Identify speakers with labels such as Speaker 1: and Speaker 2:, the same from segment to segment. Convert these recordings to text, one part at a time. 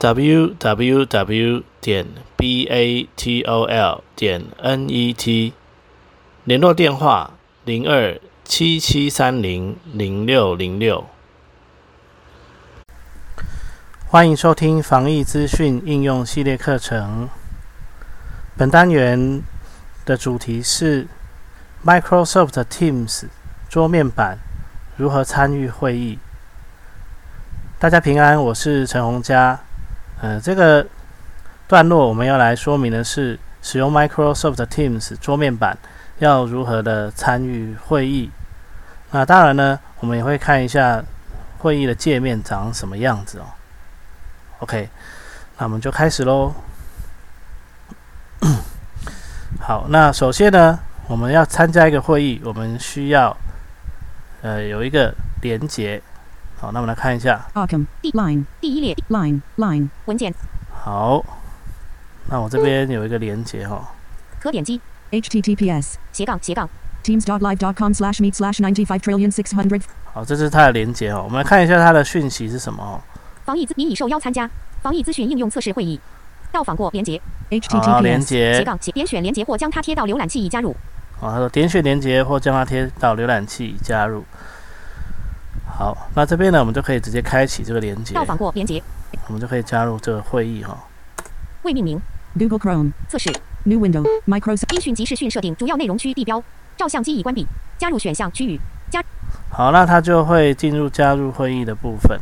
Speaker 1: Www 点 batol 点 net，联络电话零二七七三零零六零六。欢迎收听防疫资讯应用系列课程。本单元的主题是 Microsoft Teams 桌面版如何参与会议。大家平安，我是陈洪佳。呃，这个段落我们要来说明的是，使用 Microsoft Teams 桌面版要如何的参与会议。那当然呢，我们也会看一下会议的界面长什么样子哦。OK，那我们就开始喽。好，那首先呢，我们要参加一个会议，我们需要呃有一个连接。好，那我们来看一下。
Speaker 2: Arkham D line 第一列 line line 文件。
Speaker 1: 好，那我这边有一个连接哈。
Speaker 2: 可点击 https 斜杠斜杠 teams.live.com slash meet slash ninety five trillion six hundred。
Speaker 1: 好，这是它的连接哦。我们来看一下它的讯息是什么哦。
Speaker 2: 防疫咨你已受邀参加防疫咨询应用测试会议。到访过连接
Speaker 1: https 连接
Speaker 2: 斜杠斜点选连接或将它贴到浏览器已加入。
Speaker 1: 好，他说点选连接或将它贴到浏览器已加入。好，那这边呢，我们就可以直接开启这个连接。
Speaker 2: 到访过连接，
Speaker 1: 我们就可以加入这个会议哈。
Speaker 2: 未命名，Google Chrome 测试，New Window Microsoft 音讯及视讯设定主要内容区地标，照相机已关闭，加入选项区域加。
Speaker 1: 好，那它就会进入加入会议的部分。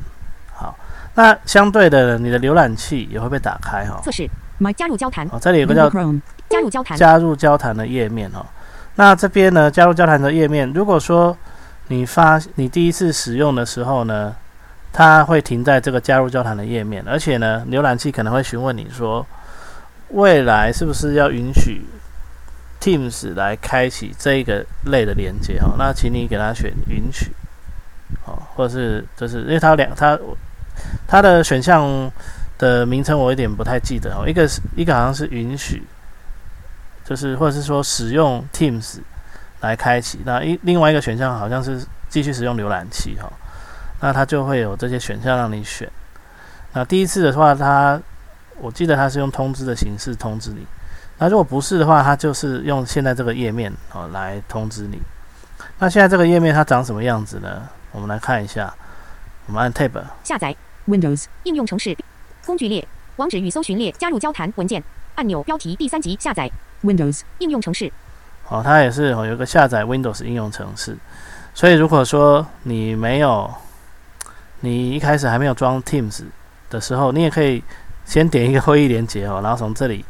Speaker 1: 好，那相对的，你的浏览器也会被打开哈。
Speaker 2: 测试，My 加入交谈。
Speaker 1: 哦，这里有个叫
Speaker 2: 加入交谈，
Speaker 1: 加入交谈的页面哦。那这边呢，加入交谈的页面，如果说你发你第一次使用的时候呢，它会停在这个加入交谈的页面，而且呢，浏览器可能会询问你说，未来是不是要允许 Teams 来开启这一个类的连接哈？那请你给它选允许，哦，或者是就是因为它两它它的选项的名称我有点不太记得哦，一个是一个好像是允许，就是或者是说使用 Teams。来开启。那一另外一个选项好像是继续使用浏览器哈，那它就会有这些选项让你选。那第一次的话，它我记得它是用通知的形式通知你。那如果不是的话，它就是用现在这个页面哦来通知你。那现在这个页面它长什么样子呢？我们来看一下。我们按 Tab
Speaker 2: 下载。Windows 应用程式。工具列。网址与搜寻列。加入交谈文件。按钮。标题。第三级下载。Windows 应用程式。
Speaker 1: 哦，它也是哦有一个下载 Windows 应用程式，所以如果说你没有，你一开始还没有装 Teams 的时候，你也可以先点一个会议连接哦，然后从这里，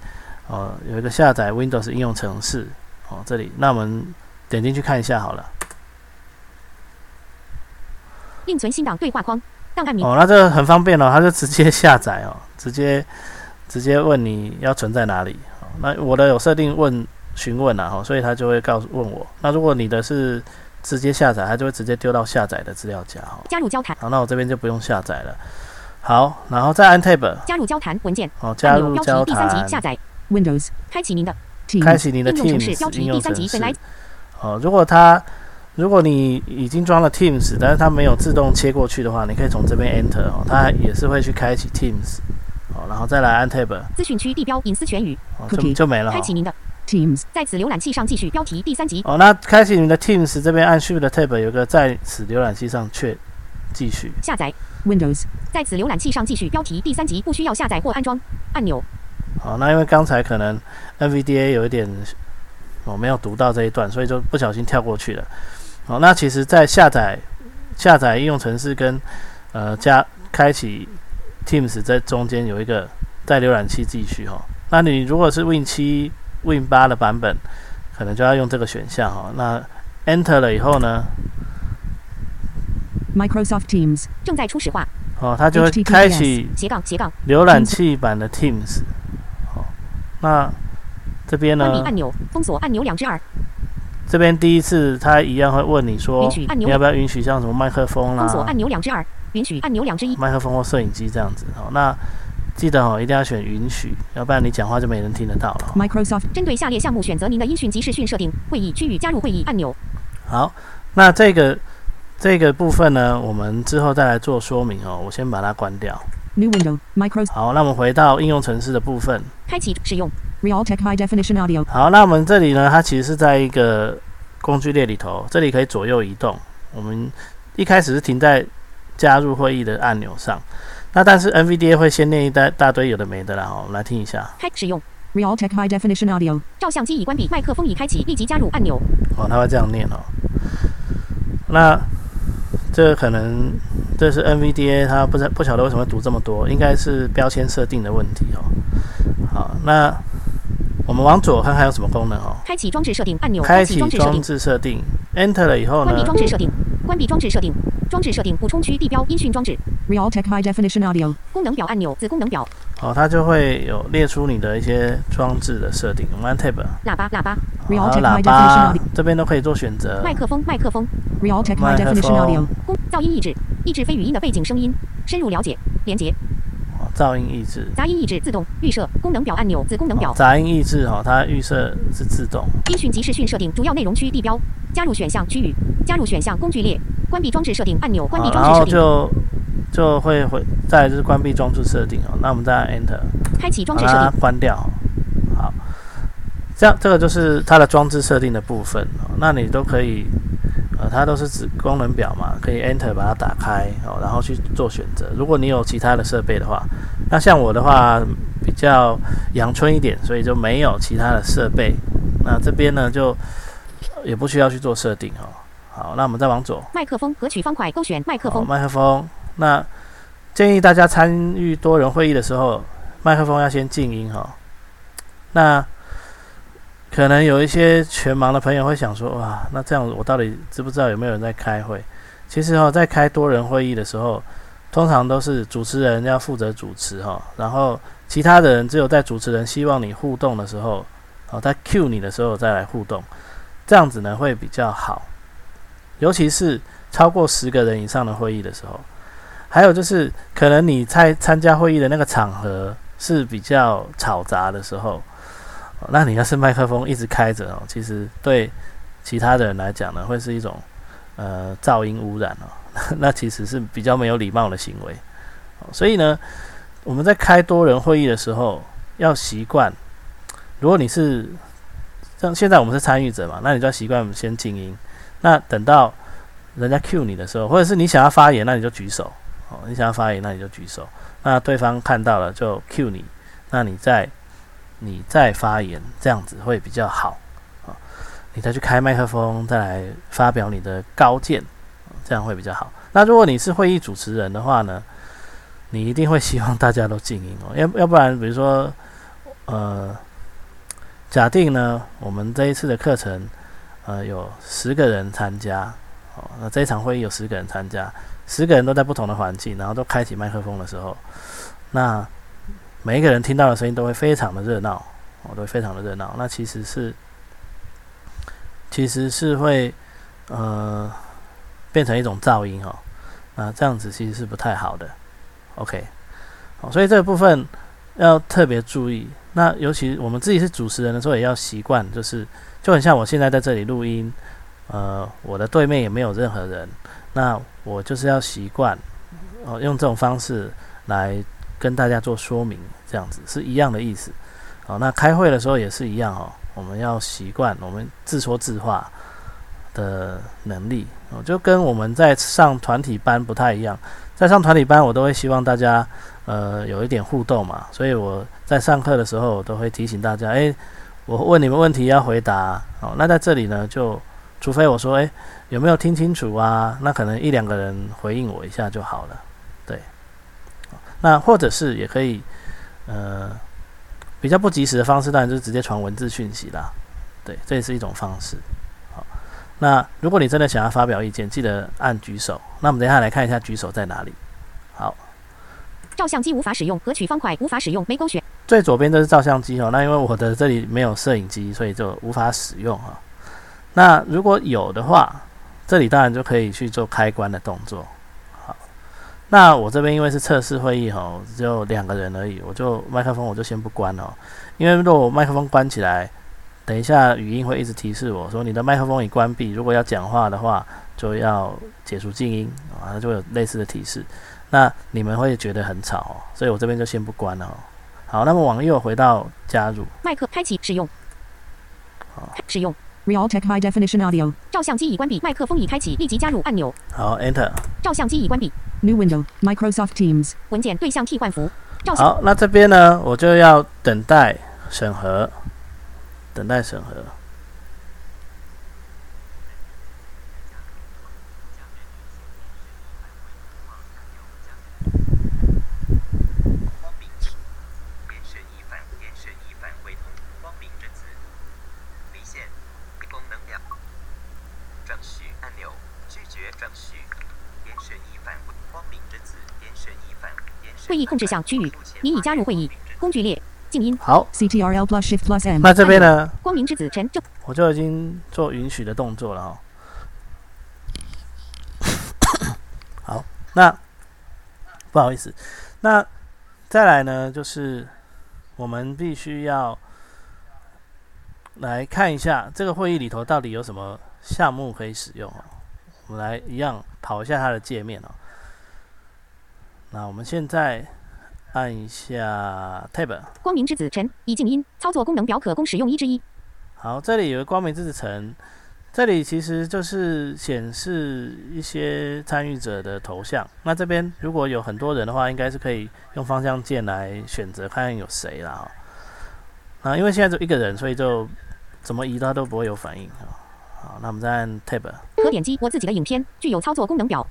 Speaker 1: 哦，有一个下载 Windows 应用程式哦，这里，那我们点进去看一下好了。
Speaker 2: 另存新档对话框，档案名。
Speaker 1: 哦，那这个很方便哦，它就直接下载哦，直接直接问你要存在哪里。那我的有设定问。询问啊，哈，所以他就会告诉问我。那如果你的是直接下载，他就会直接丢到下载的资料夹，哈。
Speaker 2: 加入交谈。
Speaker 1: 好，那我这边就不用下载了。好，然后再按 Tab。
Speaker 2: 加入交谈文件。
Speaker 1: 哦，加入交谈。
Speaker 2: 第三级下载 Windows，开启您的。
Speaker 1: 开启您的 Teams 应用程式。哦，如果它如果你已经装了 Teams，但是它没有自动切过去的话，你可以从这边 Enter 哦，它也是会去开启 Teams。哦，然后再来按 Tab。
Speaker 2: 资讯区地标隐私全语。
Speaker 1: 哦，就就没了。
Speaker 2: 开启您的。Teams 在此浏览器上继续标题第三集
Speaker 1: 哦。那开启你的 Teams 这边按 Shift Tab 有个在此浏览器上却继续
Speaker 2: 下载 Windows 在此浏览器上继续标题第三集不需要下载或安装按钮。
Speaker 1: 好，那因为刚才可能 NVDA 有一点我没有读到这一段，所以就不小心跳过去了。好，那其实，在下载下载应用程式跟呃加开启 Teams 在中间有一个在浏览器继续哈。那你如果是 Win 七 Win 八的版本，可能就要用这个选项哈。那 Enter 了以后呢
Speaker 2: ？Microsoft Teams 正在初始化。
Speaker 1: 哦，它就会开启
Speaker 2: 斜杠斜杠
Speaker 1: 浏览器版的 Teams。好，那这边呢
Speaker 2: 关闭，按钮，封锁按钮两之二，
Speaker 1: 这边第一次它一样会问你说
Speaker 2: 允许按钮
Speaker 1: 你要不要允许像什么麦克风
Speaker 2: 封锁、按钮两之二，允许按钮两之一，
Speaker 1: 麦克风或摄影机这样子哦。那记得哦，一定要选允许，要不然你讲话就没人听得到了哦。
Speaker 2: Microsoft 针对下列项目选择您的音讯及视讯设定。会议区域加入会议按钮。
Speaker 1: 好，那这个这个部分呢，我们之后再来做说明哦。我先把它关掉。
Speaker 2: New window. Microsoft
Speaker 1: 好，那我们回到应用程式的部分。
Speaker 2: 开启使用 Realtek High Definition Audio。
Speaker 1: 好，那我们这里呢，它其实是在一个工具列里头，这里可以左右移动。我们一开始是停在加入会议的按钮上，那但是 NVDA 会先念一大大堆有的没的啦。哦，我们来听一下。
Speaker 2: 开使用 Realtek High Definition Audio。照相机已关闭，麦克风已开启，立即加入按钮。
Speaker 1: 哦，它会这样念哦。那这个可能这是 NVDA，它不知不晓得为什么会读这么多，应该是标签设定的问题哦。好，那我们往左看看有什么功能哦。
Speaker 2: 开启装置设定按钮。
Speaker 1: 开启
Speaker 2: 装。置设定
Speaker 1: ，Enter 了以后
Speaker 2: 关闭，装置设定。关闭装置设定。装置设定补充区地标音讯装置。Realtek High Definition Audio。功能表按钮子功能表。
Speaker 1: 好，它就会有列出你的一些装置的设定。我们按 Tab，
Speaker 2: 喇叭喇叭。Realtek
Speaker 1: 喇
Speaker 2: High
Speaker 1: 叭
Speaker 2: Definition Audio。
Speaker 1: 这边都可以做选择。
Speaker 2: 麦克风麦克风。Realtek
Speaker 1: 麦
Speaker 2: High Definition
Speaker 1: 风
Speaker 2: Audio。功噪音抑制。抑制非语音的背景声音。深入了解。连接。
Speaker 1: 哦噪音抑制，
Speaker 2: 杂音抑制自动预设。功能表按钮子功能表
Speaker 1: 哦。杂音抑制哈、哦，它预设是自动。
Speaker 2: 音讯及视讯设定主要内容区地标，加入选项区域，加入选项工具列，关闭装置设定按钮，关闭装置设定，
Speaker 1: 就就会回，再来就是关闭装置设定哦。那我们再按 Enter，
Speaker 2: 开启装置设定，
Speaker 1: 关掉。好，这样这个就是它的装置设定的部分哦。那你都可以，呃，它都是指功能表嘛，可以 Enter 把它打开哦，然后去做选择。如果你有其他的设备的话，那像我的话比较阳春一点，所以就没有其他的设备。那这边呢就也不需要去做设定哦。好，那我们再往左。
Speaker 2: 麦克风和取方块勾选麦克
Speaker 1: 好，
Speaker 2: 风，
Speaker 1: 麦克风。那建议大家参与多人会议的时候，麦克风要先静音哈。那可能有一些全盲的朋友会想说，哇，那这样我到底知不知道有没有人在开会？其实哦，在开多人会议的时候，通常都是主持人要负责主持哈，然后其他的人只有在主持人希望你互动的时候，哦，他 cue 你的时候再来互动，这样子呢会比较好，尤其是超过十个人以上的会议的时候，还有就是可能你在参加会议的那个场合是比较吵杂的时候，那你要是麦克风一直开着哦，其实对其他的人来讲呢，会是一种呃噪音污染哦，那其实是比较没有礼貌的行为。所以呢，我们在开多人会议的时候要习惯，如果你是像现在我们是参与者嘛，那你就要习惯先静音。那等到人家 cue 你的时候，或者是你想要发言，那你就举手。哦，你想要发言，那你就举手。那对方看到了就 cue 你，那你再你再发言，这样子会比较好。啊、你再去开麦克风，再来发表你的高见，这样会比较好。那如果你是会议主持人的话呢，你一定会希望大家都静音哦，要要不然，比如说，呃，假定呢，我们这一次的课程，呃，有十个人参加，哦，那这一场会议有十个人参加，十个人都在不同的环境，然后都开启麦克风的时候，那每一个人听到的声音都会非常的热闹，哦，都会非常的热闹。那其实是，其实是会，呃，变成一种噪音哦，那这样子其实是不太好的。OK，好，所以这个部分要特别注意。那尤其我们自己是主持人的时候，也要习惯，就是就很像我现在在这里录音，呃，我的对面也没有任何人，那我就是要习惯，哦，用这种方式来跟大家做说明，这样子是一样的意思。好，那开会的时候也是一样哦，我们要习惯我们自说自话的能力哦，就跟我们在上团体班不太一样。在上团体班，我都会希望大家呃有一点互动嘛，所以我在上课的时候，我都会提醒大家，诶，我问你们问题要回答哦。那在这里呢，就除非我说，诶，有没有听清楚啊？那可能一两个人回应我一下就好了，对。那或者是也可以，呃，比较不及时的方式，当然就是直接传文字讯息啦，对，这也是一种方式。好，那如果你真的想要发表意见，记得按举手。那我们等一下来看一下举手在哪里。好，
Speaker 2: 照相机无法使用，合取方块无法使用，没勾选。
Speaker 1: 最左边这是照相机哦，那因为我的这里没有摄影机，所以就无法使用哈。那如果有的话，这里当然就可以去做开关的动作。好，那我这边因为是测试会议哈，只有两个人而已，我就麦克风我就先不关哦，因为如果我麦克风关起来，等一下语音会一直提示我说你的麦克风已关闭，如果要讲话的话就要解除静音啊，就有类似的提示。那你们会觉得很吵哦，所以我这边就先不关了哦。好，那么往右回到加入，
Speaker 2: 麦克开启使用，
Speaker 1: 好，
Speaker 2: 使用。
Speaker 3: Realtek High Definition Audio.
Speaker 2: 照相机已关闭，麦克风已开启，立即加入按钮。
Speaker 1: 好，Enter。
Speaker 2: 照相机已关闭
Speaker 3: ，New window. Microsoft Teams.
Speaker 2: 文件对象替换符。照相
Speaker 1: 好，那这边呢，我就要等待审核，等待审核。
Speaker 4: 光明之延伸一返延伸一返回通光明之子离线功能表准许按钮拒绝准许延伸一返光明之子延伸一返延伸
Speaker 2: 会议控制项区域，你已加入会议。工具列，静音。
Speaker 1: 好
Speaker 3: ，CTRL plus Shift plus M.
Speaker 1: 那这边呢，
Speaker 2: 光明之子陈正
Speaker 1: 我就已经做允许的动作了哈。好，那不好意思，那再来呢，就是我们必须要来看一下这个会议里头到底有什么项目可以使用哦。我们来一样跑一下它的界面哦。那我们现在按一下 Tab。
Speaker 2: 光明之子陈已静音。操作功能表可供使用一之一。
Speaker 1: 好，这里有个光明之子陈，这里其实就是显示一些参与者的头像。那这边如果有很多人的话，应该是可以用方向键来选择看看有谁啦哈。啊，因为现在就一个人，所以就怎么移它都不会有反应啊。好，那我们再按 Tab，
Speaker 2: 可点击我自己的影片，具有操作功能表。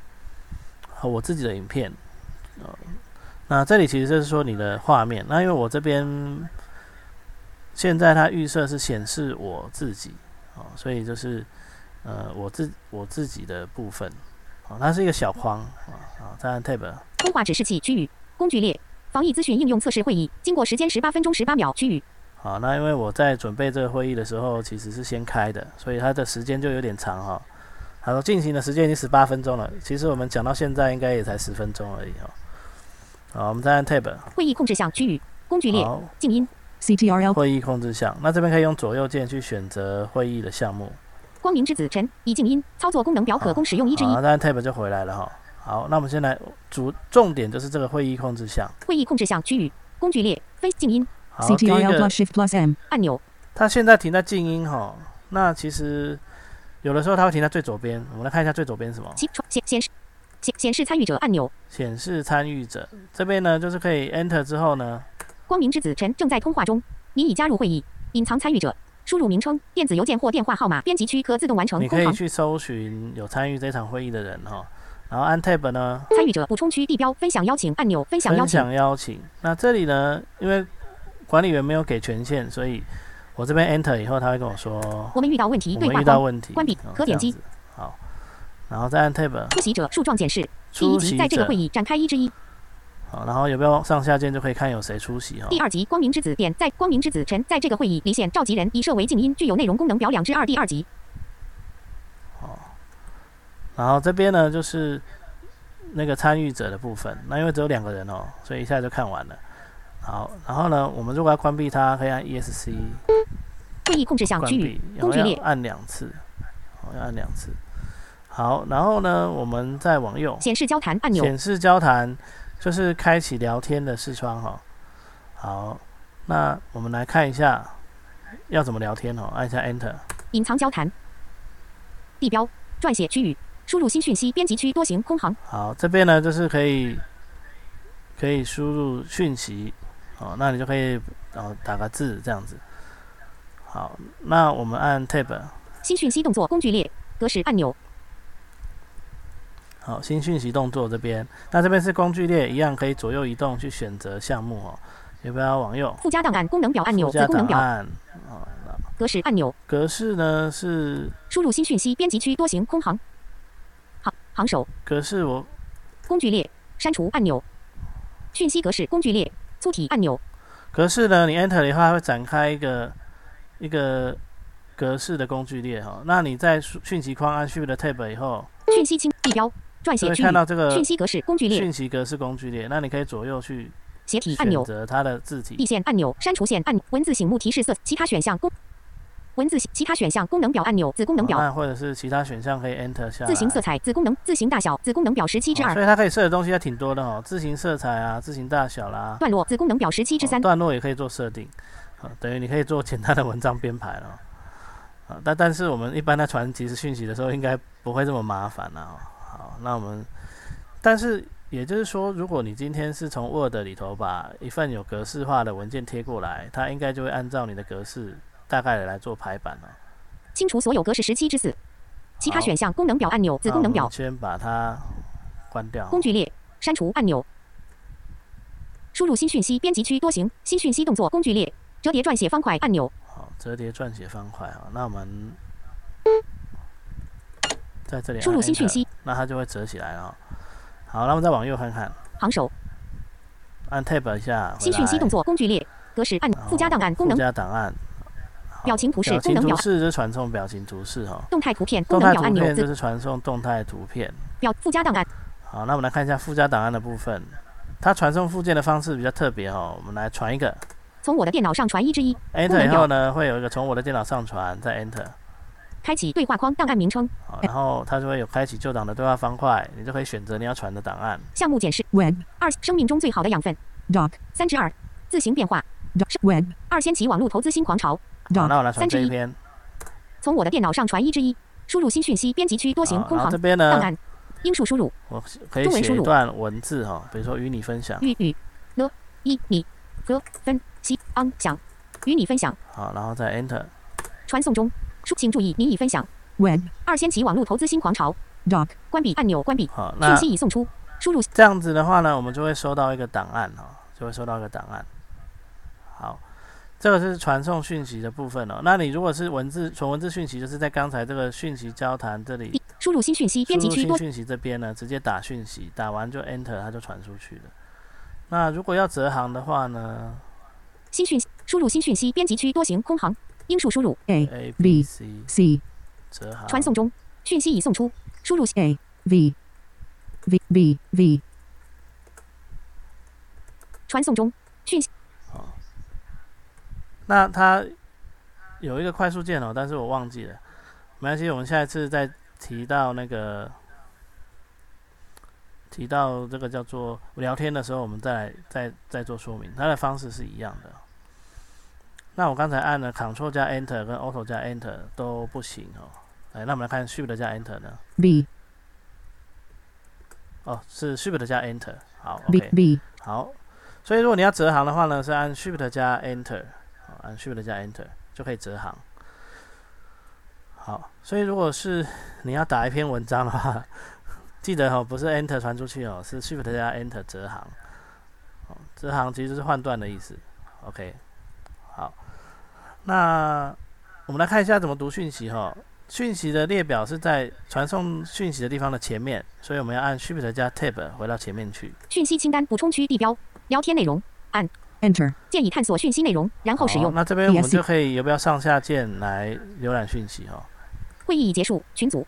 Speaker 1: 好，我自己的影片。呃，那这里其实就是说你的画面。那因为我这边现在它预设是显示我自己，哦，所以就是呃我自我自己的部分，哦，它是一个小框啊啊，再按 Tab，
Speaker 2: 通话指示器区域。工具列，防疫咨询应用测试会议，经过时间十八分钟十八秒区域。
Speaker 1: 好，那因为我在准备这个会议的时候其实是先开的，所以它的时间就有点长哈。他说进行的时间已经十八分钟了，其实我们讲到现在应该也才十分钟而已哈。好，我们再按 Tab，
Speaker 2: 会议控制项区域。工具列，静音。
Speaker 3: CTRL
Speaker 1: 会议控制项，那这边可以用左右键去选择会议的项目。
Speaker 2: 光明之子陈已静音。操作功能表可供使用一至一
Speaker 1: 好，。那 Tab 就回来了哈。好，那我们先来主重点就是这个会议控制项。
Speaker 2: 会议控制项区域。工具列，非静音
Speaker 3: CTRL plus Shift plus M.
Speaker 2: 按钮。
Speaker 1: 它现在停在静音哈。那其实有的时候它会停在最左边，我们来看一下最左边什么？
Speaker 2: 其传显显示显显示参与者按钮。
Speaker 1: 显示参与者这边呢，就是可以 Enter 之后呢，
Speaker 2: 光明之子陈正在通话中，你已加入会议。隐藏参与者，输入名称、电子邮件或电话号码，编辑区可自动完成
Speaker 1: 你可以。去搜寻有参与这场会议的人哈。然后按 Tab 呢，
Speaker 2: 参与者补充区地标分享邀请按钮，分享邀请。
Speaker 1: 分享邀请。那这里呢，因为管理员没有给权限，所以我这边 Enter 以后，他会跟我说
Speaker 2: 我们遇到问题，对话
Speaker 1: 题，
Speaker 2: 关闭
Speaker 1: 哦
Speaker 2: 可点击。
Speaker 1: 然后再按 Tab
Speaker 2: 出席者树状检视。第一集在这个会议展开一之一。
Speaker 1: 好，然后有没有上下键就可以看有谁出席哈。
Speaker 2: 第二集光明之子点在光明之子陈在这个会议离线召集人已设为静音，具有内容功能表两之二第二集。
Speaker 1: 好然后这边呢就是那个参与者的部分，那因为只有两个人哦，所以一下就看完了。好，然后呢，我们如果要关闭它，可以按 ESC
Speaker 2: 会议控制项
Speaker 1: 关
Speaker 2: 区域工具列
Speaker 1: 按两次，好，要按两次。好，然后呢，我们再往右，
Speaker 2: 显示交谈按钮。
Speaker 1: 显示交谈就是开启聊天的视窗哈、好，那我们来看一下要怎么聊天哦，按一下 Enter。
Speaker 2: 隐藏交谈。地标撰写区域，输入新讯息编辑区多行空行。
Speaker 1: 好，这边呢就是可以可以输入讯息，哦，那你就可以哦打个字这样子。好，那我们按 Tab，
Speaker 2: 新讯息动作工具列格式按钮。
Speaker 1: 好，新讯息动作这边，那这边是工具列，一样可以左右移动去选择项目哦，要不要往右？
Speaker 2: 附加档案功能表按钮
Speaker 1: 附加档案，
Speaker 2: 格式按钮。
Speaker 1: 格式呢是
Speaker 2: 输入新讯息编辑区多行空行。行行首
Speaker 1: 格式我
Speaker 2: 工具列删除按钮。讯息格式工具列粗体按钮
Speaker 1: 格式呢，你 Enter 的话会展开一个一个格式的工具列哈。那你在讯讯息框按 Shift Tab 以后，
Speaker 2: 讯息清地标撰写
Speaker 1: 看到这个
Speaker 2: 讯息格式工具列
Speaker 1: 讯息格式工具列。那你可以左右去选
Speaker 2: 斜体按钮选
Speaker 1: 择它的字
Speaker 2: 地
Speaker 1: 体。
Speaker 2: 线按钮、删除线按文字醒目提示色、其他选项功文字其他选项功能表按钮、子功能表、
Speaker 1: 那或者是其他选项可以 Enter 下来。
Speaker 2: 字形色彩、子功能、字形大小、子功能表十七之二、
Speaker 1: 哦所以它可以设的东西还挺多的哦，字形色彩啊，字形大小啦，
Speaker 2: 段落、子功能表十七之
Speaker 1: 哦
Speaker 2: 三、
Speaker 1: 段落也可以做设定，啊，等于你可以做简单的文章编排了哦，啊，但但是我们一般在传即时讯息的时候，应该不会这么麻烦了哦。好，那我们，但是也就是说，如果你今天是从 Word 里头把一份有格式化的文件贴过来，它应该就会按照你的格式大概的来做排版了。
Speaker 2: 清除所有格式十七之四。其他选项功能表按钮、子功能表、
Speaker 1: 先把它关掉。
Speaker 2: 工具列、删除按钮。输入新讯息编辑区多行新讯息动作工具列折叠撰写方块按钮
Speaker 1: 好，折叠撰写方块啊，那我们在这里
Speaker 2: 输入新讯息。
Speaker 1: 那它就会折起来了。哦。好，那我们再往右看看，
Speaker 2: 行首
Speaker 1: 按 Tab 一下，
Speaker 2: 新讯息动
Speaker 1: 作
Speaker 2: 作工具列格式按附加档案功
Speaker 1: 附
Speaker 2: 能
Speaker 1: 加档案，
Speaker 2: 表情图示功能表。
Speaker 1: 图示就是传送表情图示哈，
Speaker 2: 动态图片功能表按钮
Speaker 1: 就是传送动态图片。
Speaker 2: 表附加档案。
Speaker 1: 好，那我们来看一下附加档案的部分，它传送附件的方式比较特别哦。我们来传一个。
Speaker 2: 从我的电脑上传一之一
Speaker 1: ，Enter 以后呢，会有一个从我的电脑上传，再 Enter。
Speaker 2: 开启对话框档案名称。
Speaker 1: 好，然后它就会有开启旧档的对话方块，你就可以选择你要传的档案。
Speaker 2: 项目检视
Speaker 3: Web.
Speaker 2: 二生命中最好的养分。
Speaker 3: Doc.
Speaker 2: 三之二。字形变化。
Speaker 3: Doc. Web.
Speaker 2: 二掀起网络投资新狂潮。
Speaker 1: 好
Speaker 3: ，Doc.
Speaker 1: 那我来传
Speaker 2: 三之一。
Speaker 1: 这一篇。
Speaker 2: 从我的电脑上传一之一。输入新讯息编辑区多行空行。
Speaker 1: 这边呢，
Speaker 2: 档案。英数输入。
Speaker 1: 我可以写一段文字哈，比如说与你分享，
Speaker 2: 与与。了一你。和分。析昂想与你分享。
Speaker 1: 好，然后再 Enter。
Speaker 2: 传送中。输请注意您已分享
Speaker 3: Web.
Speaker 2: 二掀起网络投资新狂潮
Speaker 3: Doc.
Speaker 2: 关闭按钮关闭
Speaker 1: 好，
Speaker 2: 讯
Speaker 1: 那
Speaker 2: 息已送出输入
Speaker 1: 这样子的话呢，我们就会收到一个档案哈，就会收到一个档案。好，这个是传送讯息的部分哦。那你如果是文字纯文字讯息，就是在刚才这个讯息交谈这里
Speaker 2: 输入新讯息编辑区
Speaker 1: 讯息这边呢，直接打讯息，打完就 Enter，它就传出去了。那如果要折行的话呢
Speaker 2: 新讯输入新讯息编辑区多行空行英数输入
Speaker 1: A.，A
Speaker 3: B.
Speaker 1: C
Speaker 2: 传送中讯息已送出输入
Speaker 3: A. V. V. B. V.
Speaker 2: 传送中讯息
Speaker 1: 那它有一个快速键哦，但是我忘记了，没关系，我们下一次再提到那个提到这个叫做聊天的时候，我们再来再再做说明，它的方式是一样的。那我刚才按了 Ctrl 加 Enter 跟 Auto 加 Enter 都不行哦。哎，那我们来看 Shift 加 Enter 呢
Speaker 3: ？B.
Speaker 1: 哦，是 Shift 加 Enter。好
Speaker 3: B.，OK，B.
Speaker 1: 好。所以如果你要折行的话呢，是按 Shift 加 Enter，按 Shift 加 Enter 就可以折行。好，所以如果是你要打一篇文章的话，记得哦，不是 Enter 传出去哦，是 Shift 加 Enter 折行。哦，折行其实是换段的意思。OK，好，那我们来看一下怎么读讯息哈、哦。讯息的列表是在传送讯息的地方的前面，所以我们要按 Shift 加 Tab 回到前面去。
Speaker 2: 讯息清单补充区地标聊天内容按
Speaker 3: Enter.
Speaker 2: 建议探索讯息内容然后使用
Speaker 1: 好那这边我们就可以有不要上下键来浏览讯息哈、
Speaker 2: 会议已结束群组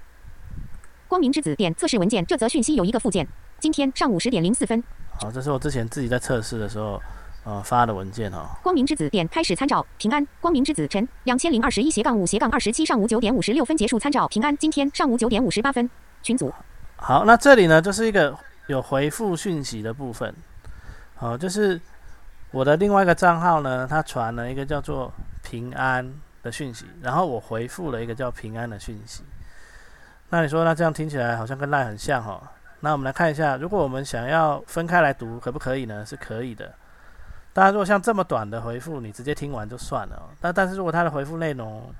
Speaker 2: 光明之子点测试文件这则讯息有一个附件今天上午十点零四分
Speaker 1: 好，这是我之前自己在测试的时候呃发的文件哈、
Speaker 2: 光明之子点开始参照平安光明之子晨两千零二十一斜杠五斜杠二十七上午九点五十六分结束参照平安今天上午九点五十八分群组
Speaker 1: 好，那这里呢就是一个有回复讯息的部分。好，就是我的另外一个账号呢，它传了一个叫做平安的讯息，然后我回复了一个叫平安的讯息。那你说，那这样听起来好像跟赖很像哈？那我们来看一下，如果我们想要分开来读，可不可以呢？是可以的。当然，如果像这么短的回复，你直接听完就算了。但但是如果他的回复内容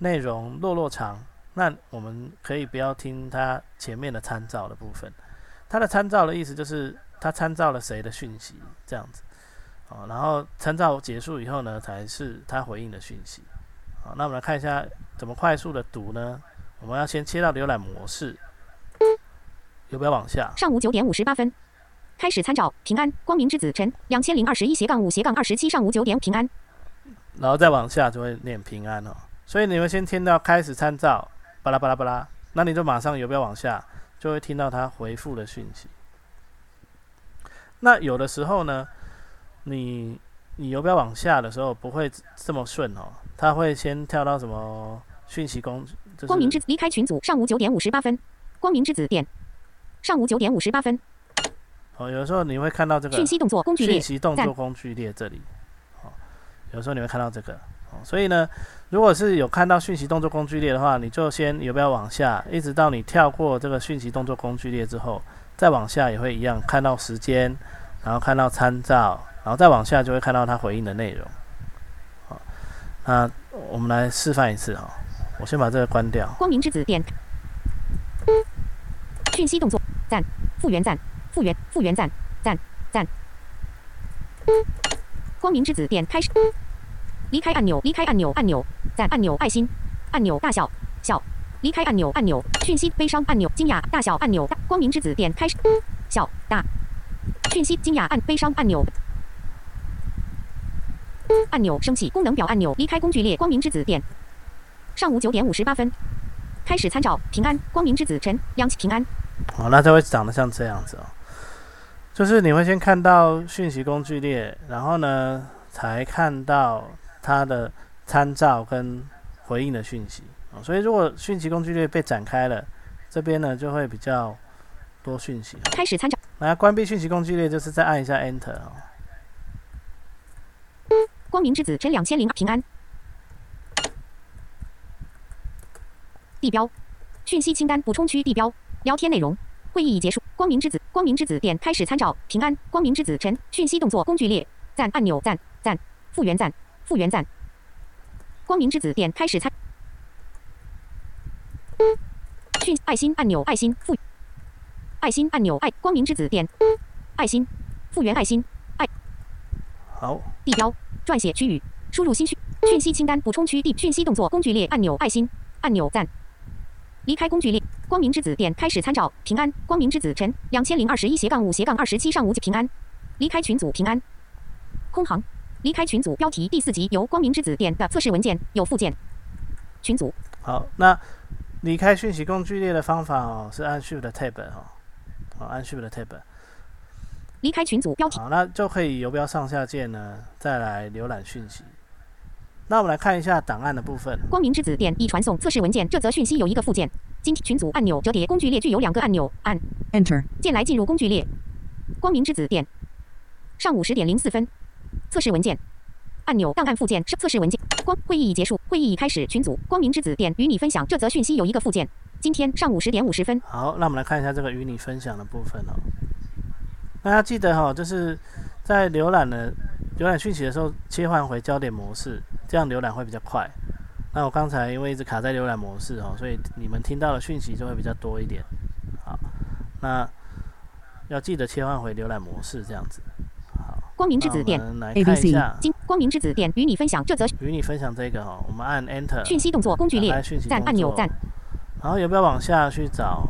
Speaker 1: 内容落落长，那我们可以不要听他前面的参照的部分。他的参照的意思就是他参照了谁的讯息，这样子。哦，然后参照结束以后呢，才是他回应的讯息。好，那我们来看一下怎么快速的读呢？我们要先切到浏览模式，有没有往下？
Speaker 2: 上午九点五十八分开始参照平安光明之子晨两千零二十一斜杠五斜杠二十七上午九点平安
Speaker 1: 然后再往下就会念平安哦。所以你们先听到开始参照，巴拉巴拉巴拉，那你就马上游标往下，就会听到他回复的讯息。那有的时候呢，你你游标往下的时候不会这么顺哦，它会先跳到什么讯息工，就是
Speaker 2: 光明之子离开群组上午九点五十八分光明之子点上午九点五十八分
Speaker 1: 哦，有的时候你会看到这个
Speaker 2: 讯息动作工具列
Speaker 1: 讯息动作工具列这里，哦，有时候你会看到这个，哦，所以呢，如果是有看到讯息动作工具列的话，你就先有没有往下，一直到你跳过这个讯息动作工具列之后，再往下也会一样看到时间，然后看到参照，然后再往下就会看到它回应的内容。好，那我们来示范一次哈，我先把这个关掉。
Speaker 2: 光明之子点讯息动作赞复原赞复原复原赞赞赞。光明之子点开始离开按钮离开按钮按钮。赞按钮爱心。按钮大小。小。离开按钮按钮。讯息悲伤。按钮惊讶。大小。按钮大。光明之子点开始小。大。讯息惊讶。按悲伤。按钮。按钮升起功能表。按钮离开工具列。光明之子点。上午九点五十八分。开始参照。平安。光明之子晨。阳气平安。
Speaker 1: 哦，那它会长得像这样子哦，就是你会先看到讯息工具列，然后呢才看到它的参照跟回应的讯息哦。所以如果讯息工具列被展开了，这边呢就会比较多讯息。
Speaker 2: 开始参照
Speaker 1: 那关闭讯息工具列就是再按一下 Enter 哦。
Speaker 2: 光明之子真两千零平安地标讯息清单补充区地标聊天内容会议已结束光明之子光明之子点开始参照平安光明之子晨讯息动作工具列赞按钮赞赞复原赞复原赞。光明之子点开始参讯爱心按钮爱心复爱心按钮爱光明之子点爱心复原爱心爱。
Speaker 1: 好，
Speaker 2: 地标撰写区域输入新区讯息清单补充区地讯息动作工具列按钮爱心按钮赞离开工具列光明之子点开始参照平安。光明之子晨两千零二十一斜杠五斜杠二十七上午平安。离开群组平安。空行。离开群组标题第四集由光明之子点的测试文件有附件。群组。
Speaker 1: 好，那离开讯息工具列的方法哦是按 Shift Tab 哦，好按 Shift Tab。
Speaker 2: 离开群组标题。
Speaker 1: 好，那就可以游标上下键呢，再来浏览讯息。那我们来看一下档案的部分。
Speaker 2: 光明之子点已传送测试文件这则讯息有一个附件今天群组按钮折叠工具列具有两个按钮按
Speaker 3: Enter.
Speaker 2: 键来进入工具列。光明之子点。上午十点零四分。测试文件。按钮档案附件测试文件。光会议已结束，会议已开始。群组光明之子点与你分享这则讯息有一个附件。今天上午十点五十分。
Speaker 1: 好，那我们来看一下这个与你分享的部分哦。大家记得哈、就是在浏览的浏览讯息的时候，切换回焦点模式，这样浏览会比较快。那我刚才因为一直卡在浏览模式哦，所以你们听到的讯息就会比较多一点。好，那要记得切换回浏览模式，这样子。好，
Speaker 2: 光明之子点
Speaker 3: ABC
Speaker 2: 今光明之子点与你分享这则
Speaker 1: 与你分享这个哦，我们按 Enter
Speaker 2: 讯息动作工具列赞按钮赞
Speaker 1: 然后有没有往下去找？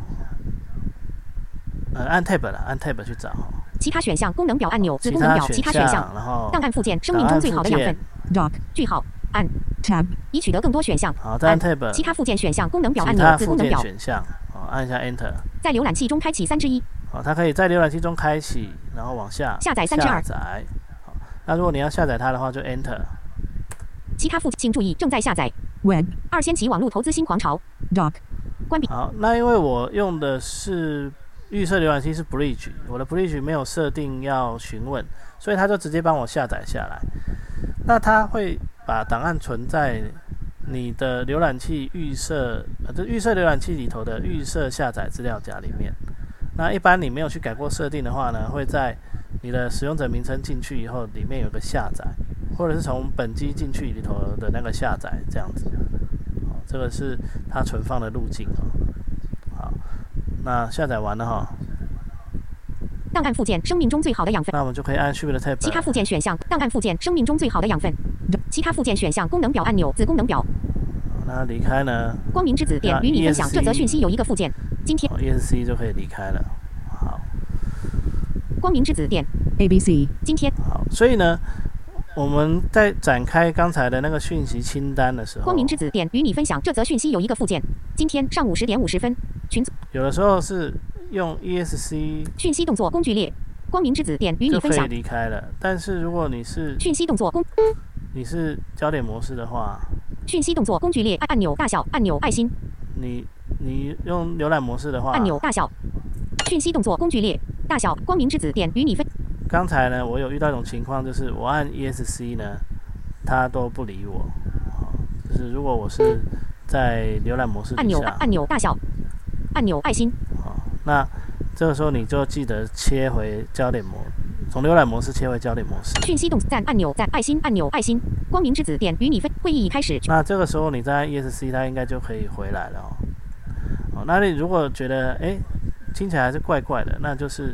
Speaker 1: 呃，按 Tab 了，按 Tab 去找哦。
Speaker 2: 其他选项功能表按钮子功能表其他选项
Speaker 1: 然后
Speaker 2: 档案附件生命中最好的养分
Speaker 3: Doc.
Speaker 2: 句号按
Speaker 3: Tab.
Speaker 2: 以取得更多选项
Speaker 1: 好，再按 Tab，
Speaker 2: 其他附件选项功能表按钮
Speaker 1: 他附件
Speaker 2: 子功能表
Speaker 1: 选项，好，按一下 Enter，
Speaker 2: 在浏览器中开启三之一
Speaker 1: 好，它可以在浏览器中开启，然后往下
Speaker 2: 下载三之二
Speaker 1: 下载。好，那如果你要下载它的话，就 Enter。
Speaker 2: 其他附请注意正在下载
Speaker 3: Web.
Speaker 2: 二掀起网络投资新狂潮
Speaker 3: Doc.
Speaker 2: 关闭
Speaker 1: 好，那因为我用的是预设浏览器是 Bridge，我的 Bridge 没有设定要询问，所以它就直接帮我下载下来。那它会把档案存在你的浏览器预设，呃，这预设浏览器里头的预设下载资料夹里面。那一般你没有去改过设定的话呢，会在你的使用者名称进去以后，里面有个下载，或者是从本机进去里头的那个下载这样子。好，这个是它存放的路径哦。好，那下载完了哈，
Speaker 2: 档案附件生命中最好的养分。
Speaker 1: 那我们就可以按 Shift Tab。
Speaker 2: 其他附件选项档案附件生命中最好的养分。其他附件选项功能表按钮子功能表。
Speaker 1: 那离开呢？
Speaker 2: 光明之子点与你分享这则讯息有一个附件。今天
Speaker 1: 哦，ESC 就可以离开了。好，
Speaker 2: 光明之子点。
Speaker 3: ABC.
Speaker 2: 今天。
Speaker 1: 好，所以呢，我们在展开刚才的那个讯息清单的时候，
Speaker 2: 光明之子点与你分享这则讯息有一个附件。今天上午十点五十分，群组
Speaker 1: 有的时候是用 ESC
Speaker 2: 讯息动作工具列。光明之子点与
Speaker 1: 就可以
Speaker 2: 你分享。
Speaker 1: 离开了，但是如果你是
Speaker 2: 讯息动作工
Speaker 1: 你是焦点模式的话，
Speaker 2: 讯息动作工具列按按钮大小按钮爱心。
Speaker 1: 你你用浏览模式的话，
Speaker 2: 按钮大小。讯息动作工具列大小光明之子点与你分。
Speaker 1: 刚才呢，我有遇到一种情况，就是我按 ESC 呢，它都不理我。好，就是如果我是在浏览模式
Speaker 2: 按钮，按钮大小按钮爱心。
Speaker 1: 好，那这个时候你就记得切回焦点模，从浏览模式切回焦点模式。
Speaker 2: 讯息动赞按钮赞爱心按钮爱心。光明之子点与你分会议已开始
Speaker 1: 那这个时候你再按 ESC，它应该就可以回来了哦。哦，那你如果觉得诶听起来还是怪怪的，那就是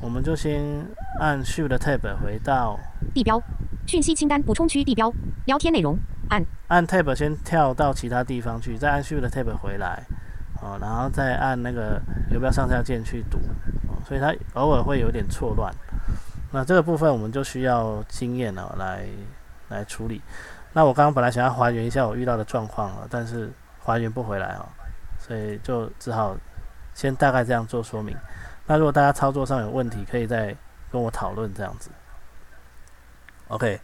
Speaker 1: 我们就先按 Shift Tab 回到
Speaker 2: 地标。讯息清单补充区地标。聊天内容按。
Speaker 1: 按 Tab 先跳到其他地方去，再按 Shift Tab 回来，哦，然后再按那个游标上下键去读，哦，所以它偶尔会有点错乱。那这个部分我们就需要经验哦来来处理。那我刚刚本来想要还原一下我遇到的状况哦，但是还原不回来哦，所以就只好先大概这样做说明。那如果大家操作上有问题，可以再跟我讨论这样子。OK，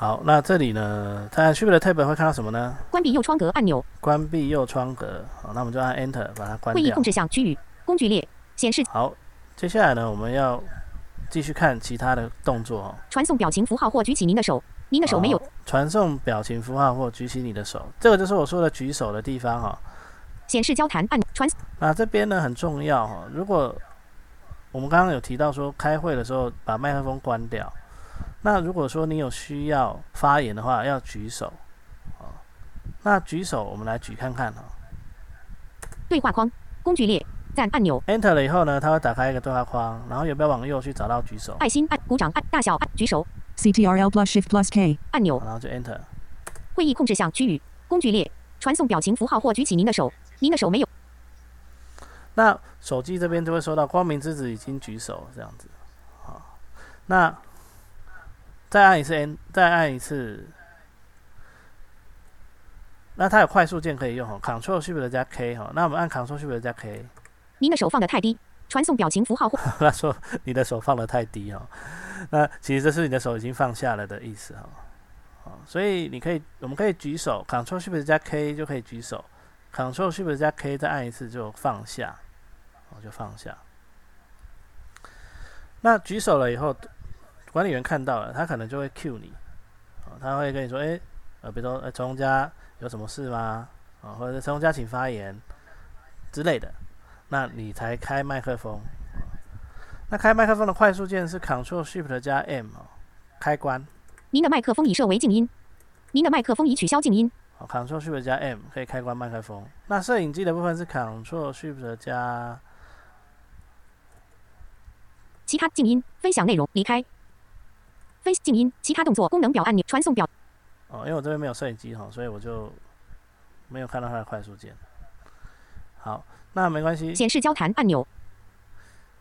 Speaker 1: 好，那这里呢，它按 Shift Tab 会看到什么呢？
Speaker 2: 关闭右窗格按钮
Speaker 1: 关闭右窗格。好，那我们就按 Enter 把它关掉
Speaker 2: 会议控。制项区域工具列显示
Speaker 1: 好，接下来呢，我们要继续看其他的动作哦。
Speaker 2: 传送表情符号或举起您的手您的手没有
Speaker 1: 传送表情符号或举起你的手，这个就是我说的举手的地方哈、
Speaker 2: 显示交谈按传
Speaker 1: 那这边呢很重要哈、如果我们刚刚有提到说开会的时候把麦克风关掉，那如果说你有需要发言的话，要举手。哦，那举手我们来举看看哈、
Speaker 2: 对话框工具列赞按钮
Speaker 1: Enter 了以后呢，它会打开一个对话框，然后有没有往右去找到举手，
Speaker 2: 爱心按鼓掌按大小按举手
Speaker 3: CTRL plus Shift plus K.
Speaker 2: 按钮
Speaker 1: 然后就 Enter。
Speaker 2: 会议控制项区域工具列传送表情符号或举起您的手您的手没有
Speaker 1: 那手机这边就会收到光明之子已经举手这样子，好，那再按一次 N，再按一次，那它有快速键可以用哦，Ctrl Shift 加 K 哈，那我们按 Ctrl Shift 加 K，
Speaker 2: 您的手放的太低传送表情符号或
Speaker 1: 他说你的手放的太低哦，那其实这是你的手已经放下了的意思哈，好，所以你可以，我们可以举手，Ctrl Shift 加 K 就可以举手，Ctrl Shift 加 K 再按一次就放下，哦就放下。那举手了以后，管理员看到了，他可能就会 cue 你，哦，他会跟你说，诶，呃，比如说，呃，陈红家有什么事吗？啊、或者是陈红家请发言之类的，那你才开麦克风。那开麦克风的快速键是 Ctrl Shift 加 M 哦，开关。
Speaker 2: 您的麦克风已设为静音您的麦克风已取消静音
Speaker 1: 好，Ctrl Shift 加 M 可以开关麦克风。那摄影机的部分是 Ctrl Shift 加
Speaker 2: 其他静音分享内容离开分静音其他动作功能表按钮传送表
Speaker 1: 哦，因为我这边没有摄影机哈，所以我就没有看到它的快速键。好，那没关系。
Speaker 2: 显示交谈按钮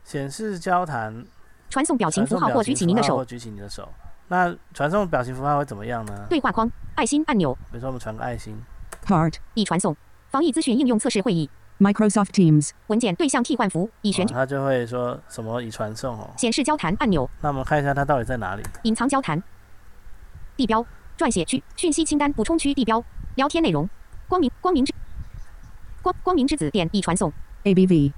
Speaker 1: 显示交谈，
Speaker 2: 传送表情符号或举起您的手
Speaker 1: 或举起你的手。那传送表情符号会怎么样呢？
Speaker 2: 对话框爱心按钮
Speaker 1: 比如说我们传个爱心
Speaker 3: ，Heart.
Speaker 2: 已传送防疫资讯应用测试会议
Speaker 3: Microsoft Teams.
Speaker 2: 文件对象替换符已选取
Speaker 1: 哦它就会说什么已传送哦。
Speaker 2: 显示交谈按钮
Speaker 1: 那我们看一下它到底在哪里。
Speaker 2: 隐藏交谈地标撰写区讯息清单补充区地标聊天内容光明光明之光光明之子点已传送
Speaker 3: ABV.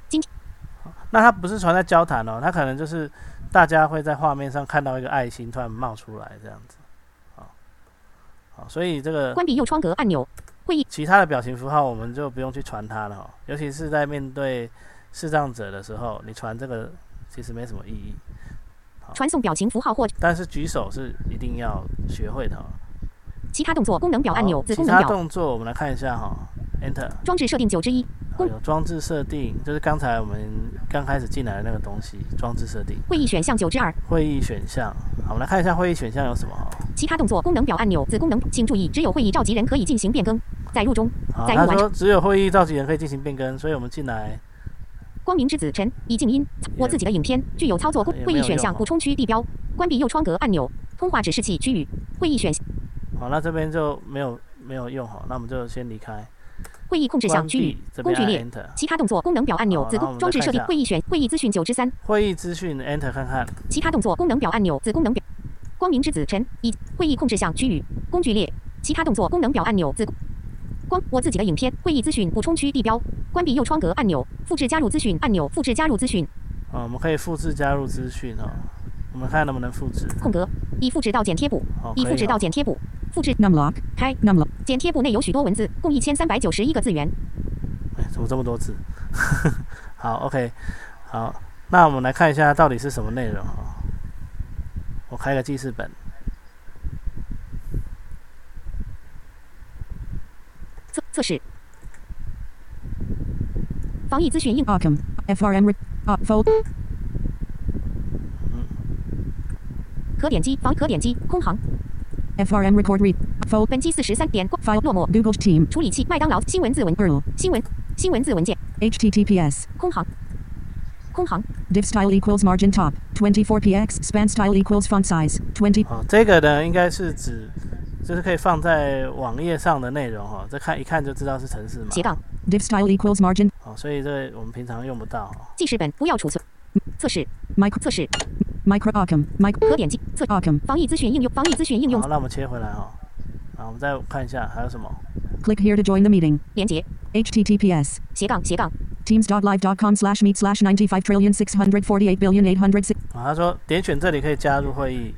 Speaker 1: 那它不是传在交谈哦，它可能就是大家会在画面上看到一个爱心突然冒出来这样子。好，好，所以这个
Speaker 2: 关闭右窗格按钮
Speaker 1: 其他的表情符号我们就不用去传它了哈，尤其是在面对视障者的时候，你传这个其实没什么意义。
Speaker 2: 传送表情符号或
Speaker 1: 但是举手是一定要学会的哈。
Speaker 2: 其他动作功能表按钮子功能表
Speaker 1: 动作我们来看一下哈，Enter。
Speaker 2: 装置设定九之一
Speaker 1: 有装置设定，就是刚才我们刚开始进来的那个东西，装置设定。
Speaker 2: 会议选项九之二
Speaker 1: 会议选项，好，我们来看一下会议选项有什么哈。
Speaker 2: 其他动作功能表按钮子功能，请注意，只有会议召集人可以进行变更。载入中，载入完
Speaker 1: 成。只有会议召集人可以进行变更，所以我们进来
Speaker 2: 光明之子陈已静音。我自己的影片具有操作功
Speaker 1: 也没有
Speaker 2: 会议选项补充区地标，关闭右窗格按钮，通话指示器区域会议选
Speaker 1: 好，那这边就没有没有用好，那我们就先离开。
Speaker 2: 会议控制项区域工具列其他动作功能表按钮子
Speaker 1: 好然后我们
Speaker 2: 功装置设定会议选会议资讯九之三。
Speaker 1: 会议资讯 Enter 看看。
Speaker 2: 其他动作功能表按钮子功能表光明之子陈已会议控制项区域工具列。其他动作功能表按钮子光我自己的影片会议资讯补充区地标关闭右窗格按钮复制加入资讯按钮复制加入资讯
Speaker 1: 啊，我们可以复制加入资讯哦。我们看能不能复制。
Speaker 2: 空格已复制到剪贴簿
Speaker 1: 好，
Speaker 2: 已复制到剪贴簿复制
Speaker 3: Numlock.
Speaker 2: 开
Speaker 3: Numlock.
Speaker 2: 剪贴簿内有许多文字共一千三百九十一个字元
Speaker 1: 哎，怎么这么多字？好，OK，好，那我们来看一下到底是什么内容啊、我开个记事本，
Speaker 2: 测测试防疫资讯应
Speaker 3: ockham FRM. Re- uh, fold.
Speaker 2: 可点击防可点击空行
Speaker 3: FRM record read. Fold.
Speaker 2: 本机四十三点
Speaker 3: File.
Speaker 2: 落寞
Speaker 3: Google Team.
Speaker 2: 处理器麦当劳新文字文
Speaker 3: URL.
Speaker 2: 新闻新文字文件
Speaker 3: HTTPS.
Speaker 2: 空行空行
Speaker 3: Div style equals margin top. twenty four px Span style equals font size. 20.
Speaker 1: 好，这个呢应该是指就是可以放在网页上的内容哈、这看一看就知道是城市码。
Speaker 2: 斜杠
Speaker 3: Div style equals margin.
Speaker 1: 哦，所以这我们平常用不到、哦。
Speaker 2: 记事本不要储存测试
Speaker 3: Micro.
Speaker 2: 测试
Speaker 3: Micro Arkham. Micro.
Speaker 2: 可点击测
Speaker 3: Arkham.
Speaker 2: 防疫咨询应用防疫咨询应用
Speaker 1: 好，那我们切回来哈、好，我们再看一下还有什么。
Speaker 3: Click here to join the meeting.
Speaker 2: 连接
Speaker 3: HTTPS.
Speaker 2: 斜杠斜杠
Speaker 3: Teams.live.com slash meet slash ninety five trillion six hundred forty eight billion eight hundred six
Speaker 1: 啊，他说点选这里可以加入会议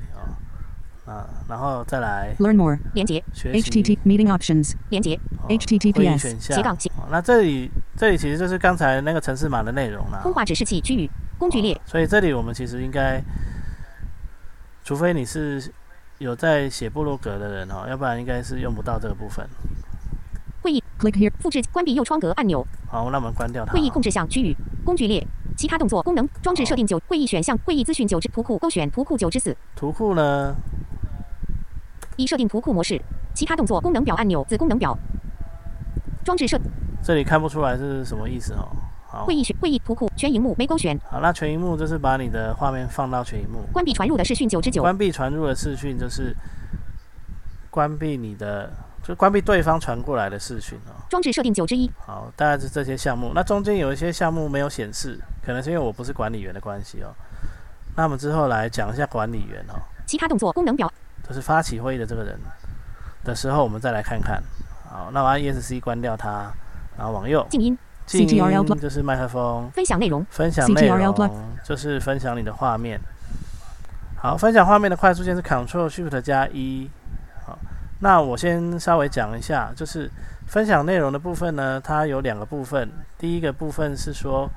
Speaker 1: 啊、啊，然后再来
Speaker 3: Learn more.
Speaker 2: 连接。
Speaker 1: 学习。
Speaker 3: HTT meeting options.
Speaker 2: 连接。
Speaker 3: HTTPS
Speaker 1: 选项。
Speaker 2: 斜杠。斜
Speaker 1: 哦那这里这里其实就是刚才那个城市码的内容了。
Speaker 2: 通话指示器区域。工具列。
Speaker 1: 所以这里我们其实应该，除非你是有在写部落格的人哦，要不然应该是用不到这个部分。
Speaker 2: 会议。
Speaker 3: Click here.
Speaker 2: 复制关闭右窗格按钮。
Speaker 1: 好，那我们关掉它。
Speaker 2: 会议控制项区域。工具列。其他动作功能。装置设定九。会议选项。会议资讯九之图库勾选。图库九之四。
Speaker 1: 图库呢？
Speaker 2: 已设定图库模式其他动作功能表按钮子功能表装置设
Speaker 1: 这里看不出来是什么意思哦。好
Speaker 2: 会，议选会议图库全荧幕没勾选
Speaker 1: 好，那全荧幕就是把你的画面放到全荧幕。
Speaker 2: 关闭传入的视讯九之九
Speaker 1: 关闭传入的视讯就是关闭你的，就关闭对方传过来的视讯哦。
Speaker 2: 装置设定九之一
Speaker 1: 好，大概是这些项目。那中间有一些项目没有显示，可能是因为我不是管理员的关系哦。那我们之后来讲一下管理员哦，
Speaker 2: 其他动作功能表
Speaker 1: 就是发起会议的这个人的时候，我们再来看看。好，那我把 ESC 关掉它，然后往右
Speaker 2: 静音
Speaker 1: 静音就是麦克风，
Speaker 2: 分享内容
Speaker 1: 分享内容就是分享你的画面。好，分享画面的快速键是 Ctrl Shift 加一。好，那我先稍微讲一下，就是分享内容的部分呢，它有两个部分。第一个部分是说，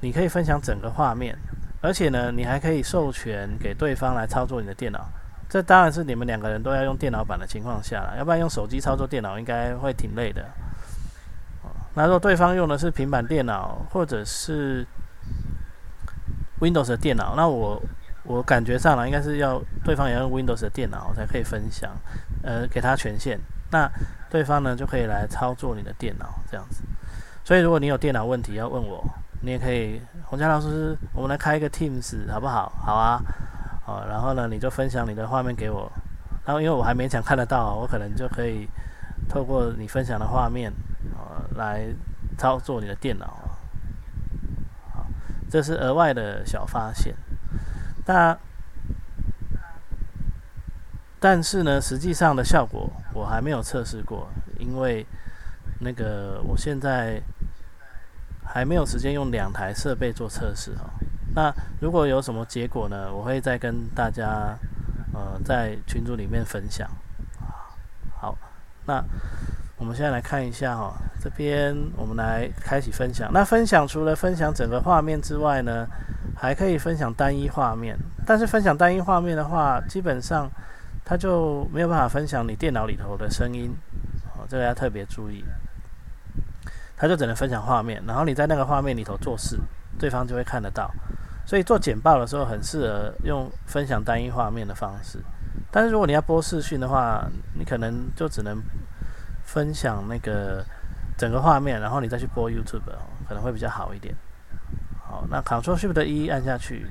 Speaker 1: 你可以分享整个画面，而且呢，你还可以授权给对方来操作你的电脑。这当然是你们两个人都要用电脑版的情况下了，要不然用手机操作电脑应该会挺累的。哦那如果对方用的是平板电脑或者是 Windows 的电脑，那我我感觉上来应该是要对方也要用 Windows 的电脑才可以分享，呃，给他权限，那对方呢就可以来操作你的电脑这样子。所以如果你有电脑问题要问我，你也可以，洪佳老师，我们来开一个 Teams 好不好？好啊，哦，然后呢你就分享你的画面给我，然后因为我还勉强看得到，我可能就可以透过你分享的画面，哦，来操作你的电脑。好，这是额外的小发现。那但是呢，实际上的效果我还没有测试过，因为那个我现在还没有时间用两台设备做测试哦。那如果有什么结果呢，我会再跟大家呃在群组里面分享。好，那我们现在来看一下哈、这边我们来开启分享。那分享除了分享整个画面之外呢，还可以分享单一画面。但是分享单一画面的话，基本上它就没有办法分享你电脑里头的声音，哦，这个要特别注意。它就只能分享画面，然后你在那个画面里头做事，对方就会看得到。所以做简报的时候很适合用分享单一画面的方式。但是如果你要播视讯的话，你可能就只能分享那个整个画面，然后你再去播 YouTube，哦可能会比较好一点。好，那 Ctrl Shift 一按下去，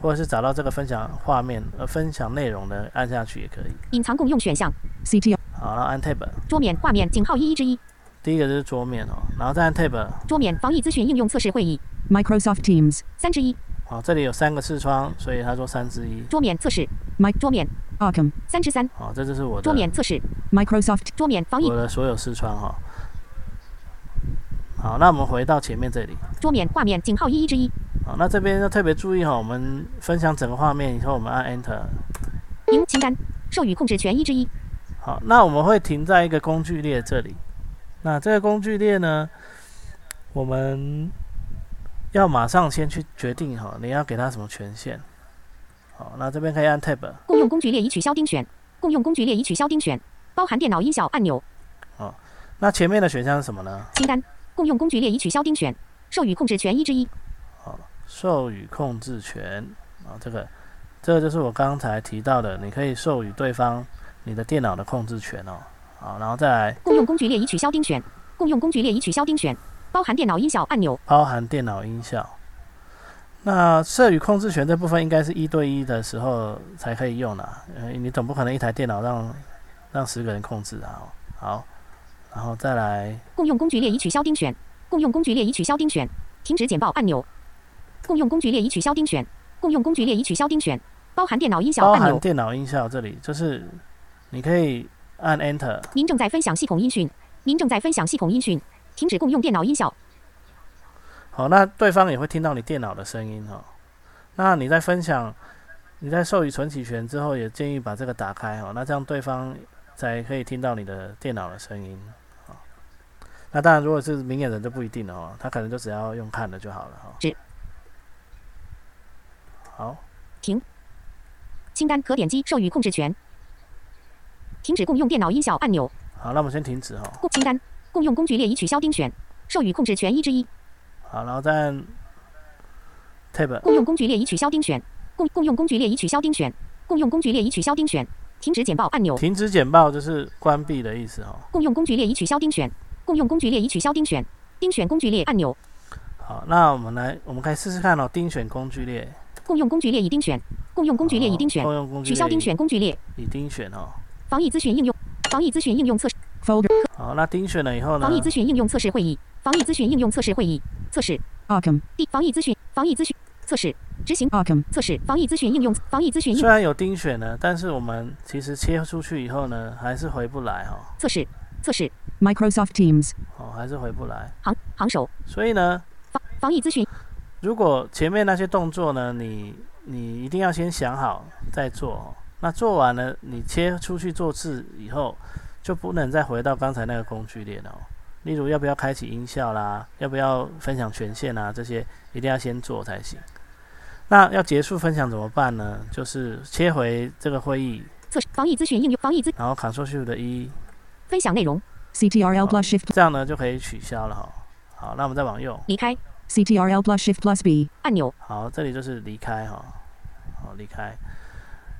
Speaker 1: 或者是找到这个分享画面呃分享内容的按下去也可以。
Speaker 2: 隐藏共用选项
Speaker 3: ，CTR.
Speaker 1: 好，然后按 Tab，
Speaker 2: 桌面画面井号一一之一，
Speaker 1: 第一个就是桌面哦，然后再按 Tab，
Speaker 2: 桌面防疫咨询应用测试会议
Speaker 3: Microsoft Teams.
Speaker 2: 三之一，
Speaker 1: 好，这里有三个视窗，所以他说三之一。
Speaker 2: 桌面测试
Speaker 3: My
Speaker 2: 桌面
Speaker 3: Arkham.
Speaker 2: 三之三，
Speaker 1: 好，这就是我的
Speaker 2: 桌面测试
Speaker 3: Microsoft.
Speaker 2: 桌面防疫
Speaker 1: 我的所有视窗哈。好，那我们回到前面这里。
Speaker 2: 桌面画面井号一一之一，
Speaker 1: 好，那这边要特别注意哈，我们分享整个画面以后，我们按 Enter。
Speaker 2: 荧清单授予控制权一之一，
Speaker 1: 好，那我们会停在一个工具列这里。那这个工具列呢，我们要马上先去决定哈，你要给他什么权限。好，那这边可以按 Tab。
Speaker 2: 共用工具列已取消钉选，共用工具列已取消钉选，包含电脑音效按钮
Speaker 1: 那前面的选项是什么呢？
Speaker 2: 清单，共用工具列已取消钉选，授予控制权一之一，好
Speaker 1: 授予控制权啊，这个这个就是我刚才提到的，你可以授予对方你的电脑的控制权哦。好，然后再来
Speaker 2: 共用工具列已取消钉选，共用工具列已取消钉选，包含电脑音效按钮
Speaker 1: 包含电脑音效。那设与控制权这部分应该是一对一的时候才可以用的，呃，你总不可能一台电脑让让十个人控制啊。好，然后再来
Speaker 2: 共用工具列已取消钉选，共用工具列已取消钉选，停止简报按钮。共用工具列已取消钉选，共用工具列已取消钉选，包含电脑音效
Speaker 1: 包
Speaker 2: 按钮。
Speaker 1: 含电脑音效，这里就是你可以按 Enter。
Speaker 2: 您正在分享系统音讯，您正在分享系统音讯，停止共用电脑音效。
Speaker 1: 好，那对方也会听到你电脑的声音哦。那你在分享，你在授予存取权之后，也建议把这个打开哦。那这样对方才可以听到你的电脑的声音哦。那当然，如果是明眼人就不一定了哦，他可能就只要用看的就好了哈、
Speaker 2: 是
Speaker 1: 好，
Speaker 2: 清单可点击授予控制权，停止共用电脑音效按钮。
Speaker 1: 好，那我们先停止哈、哦。
Speaker 2: 清单共用工具列已取消钉选，授予控制权一之一。
Speaker 1: 好，然后再按 Tab。
Speaker 2: 共用工具列已取消钉选，共共用工具列已取消钉选，共用工具列已取消钉选，停止简报按钮。
Speaker 1: 停止简报就是关闭的意思哦。
Speaker 2: 共用工具列已取消钉选，共用工具列已取消钉选，钉选工具列按钮。
Speaker 1: 好，那我们来，我们可以试试看哦。钉选工具列，
Speaker 2: 共用工具列已钉选，共用工具列已钉选
Speaker 1: 共，用工具
Speaker 2: 取消钉选工具列。
Speaker 1: 已钉选哦。
Speaker 2: 防疫咨询应用，防疫咨询应用测试，
Speaker 3: Folder.
Speaker 1: 好，那钉选了以后呢
Speaker 2: 防？疫咨询应用测试会议，防疫咨询应用测试会议，测试
Speaker 3: Arkham.
Speaker 2: 第防疫咨询，防疫咨询测试执行
Speaker 3: Arkham.
Speaker 2: 测试防疫咨询应用，防疫咨询
Speaker 1: 虽然有钉选呢，但是我们其实切出去以后呢，还是回不来哈、
Speaker 2: 测试测试
Speaker 3: Microsoft Teams.
Speaker 1: 哦，还是回不来。
Speaker 2: 行行手
Speaker 1: 所以呢，
Speaker 2: 防防疫咨询
Speaker 1: 如果前面那些动作呢，你你一定要先想好再做、哦。那做完了，你切出去做事以后，就不能再回到刚才那个工具列了、哦。例如要不要开启音效啦，要不要分享权限啊，这些一定要先做才行。那要结束分享怎么办呢？就是切回这个会议，
Speaker 2: 测试防疫咨询应用防疫咨
Speaker 1: 然后 Ctrl Shift 的一，
Speaker 2: 分享内容
Speaker 3: CTRL plus Shift.
Speaker 1: 这样呢就可以取消了哈。好，那我们再往右，
Speaker 2: 离开
Speaker 3: CTRL plus Shift plus B.
Speaker 2: 按钮
Speaker 1: 好，这里就是离开哈，好离开。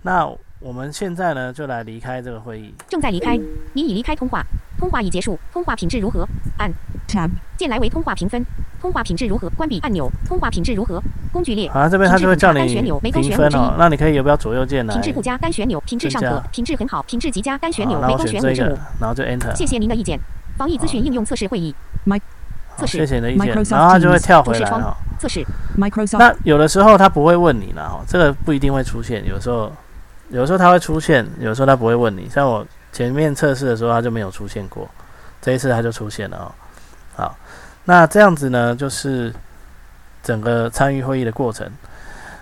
Speaker 1: 那我们现在呢就来离开这个会议。
Speaker 2: 正在离开，你已离开通话，通话已结束，通话品质如何？按
Speaker 3: Tab.
Speaker 2: 键来为通话评分，通话品质如何？关闭按钮，通话品质如何？工具列
Speaker 1: 好，那这边它就会叫你
Speaker 2: 单旋钮没勾
Speaker 1: 评
Speaker 2: 选五之一。
Speaker 1: 分哦那你可以有不要左右键呢
Speaker 2: 品？质不佳单旋钮，品质尚可，品质很好，品质极佳单旋，钮没勾
Speaker 1: 那我选这个然后就 Enter。
Speaker 2: 谢谢您的意见。防疫咨询应用测试会议
Speaker 1: 好
Speaker 2: 测试
Speaker 1: 谢谢你的意见，然后它就会跳回
Speaker 2: 窗
Speaker 1: 来哈。
Speaker 2: 测试
Speaker 3: Microsoft.
Speaker 1: 那有的时候它不会问你了哈，这个不一定会出现。有时候，有的时候它会出现，有的时候它不会问你。像我前面测试的时候，它就没有出现过，这一次它就出现了哦。好，那这样子呢，就是整个参与会议的过程。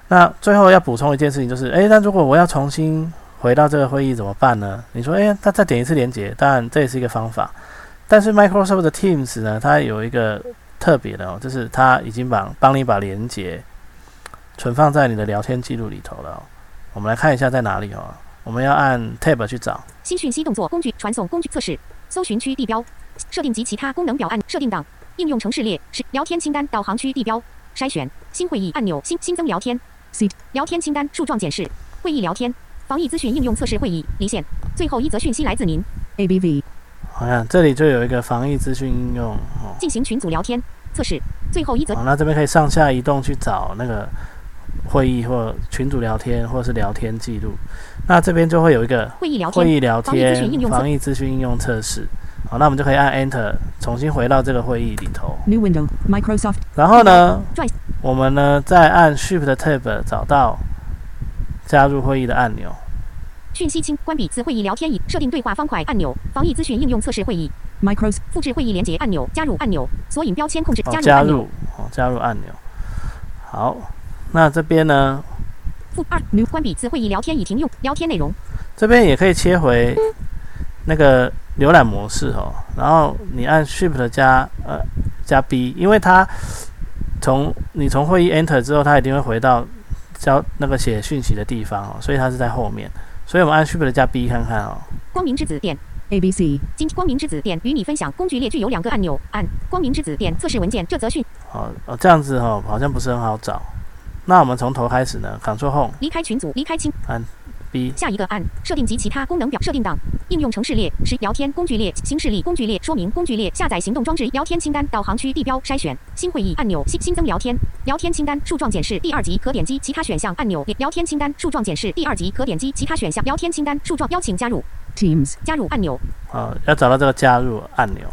Speaker 1: 那最后要补充一件事情，就是，诶，那如果我要重新回到这个会议怎么办呢？你说，诶，他再点一次连接，当然这也是一个方法。但是 Microsoft 的 Teams 呢，它有一个特别的哦，就是它已经把帮你把连接 存放在你的聊天记录里头了、哦。我们来看一下在哪里哦。我们要按 Tab 去找。
Speaker 2: 新讯息动作工具传送工具测试。搜寻区地标。设定及其他功能表按设定档。应用程式列是聊天清单导航区地标。筛选。新会议按钮新新增聊天。
Speaker 3: Seat.
Speaker 2: 聊天清单树状显示会议聊天。防疫资讯应用测试会议离线。最后一则讯息来自您。
Speaker 3: ABV.
Speaker 1: 好像这里就有一个防疫资讯应用哦。
Speaker 2: 进行群组聊天测试。最后一则。
Speaker 1: 好，那这边可以上下移动去找那个会议或群组聊天或者是聊天记录。那这边就会有一个
Speaker 2: 会议聊天，
Speaker 1: 会议聊
Speaker 2: 防疫资讯应
Speaker 1: 天
Speaker 2: 用测
Speaker 1: 防疫资讯应用测试。好，那我们就可以按 Enter 重新回到这个会议里头。
Speaker 3: New window. Microsoft.
Speaker 1: 然后呢，我们呢再按 Shift Tab 找到加入会议的按钮。
Speaker 2: 讯息清关闭此会议聊天椅，设定对话方块按钮，防疫资讯应用测试会议
Speaker 3: ，Micros.
Speaker 2: 复制会议连接按钮，加入按钮，索引标签控制
Speaker 1: 哦
Speaker 2: 加，入按钮
Speaker 1: 加入，哦，加入按钮。好，那这边呢，
Speaker 2: 负二 new 关闭此会议聊天已停用，聊天内容
Speaker 1: 这边也可以切回那个浏览模式哦，然后你按 Shift 加呃加 B，因为它从你从会议 Enter 之后，它一定会回到交那个写讯息的地方哦，所以它是在后面，所以我们按 Shift 加 B 看看哦。
Speaker 2: 光明之子点。
Speaker 3: ABC.
Speaker 2: 今光明之子点与你分享工具列具有两个按钮，按光明之子点测试文件这则讯
Speaker 1: 哦哦，这样子哦，好像不是很好找。那我们从头开始呢，Ctrl Home
Speaker 2: 离开群组离开清按
Speaker 1: B
Speaker 2: 下一个按设定及其他功能表设定档应用程式列是聊天工具列新势力工具列说明工具列下载行动装置聊天清单导航区地标筛选新会议按钮新新增聊天。聊天清单树状检视第二级可点击其他选项按钮聊天清单树状检视第二级可点击其他选项聊天清单树状邀请加入。
Speaker 3: Teams.
Speaker 2: 加入按钮
Speaker 1: 啊，要找到这个加入按钮，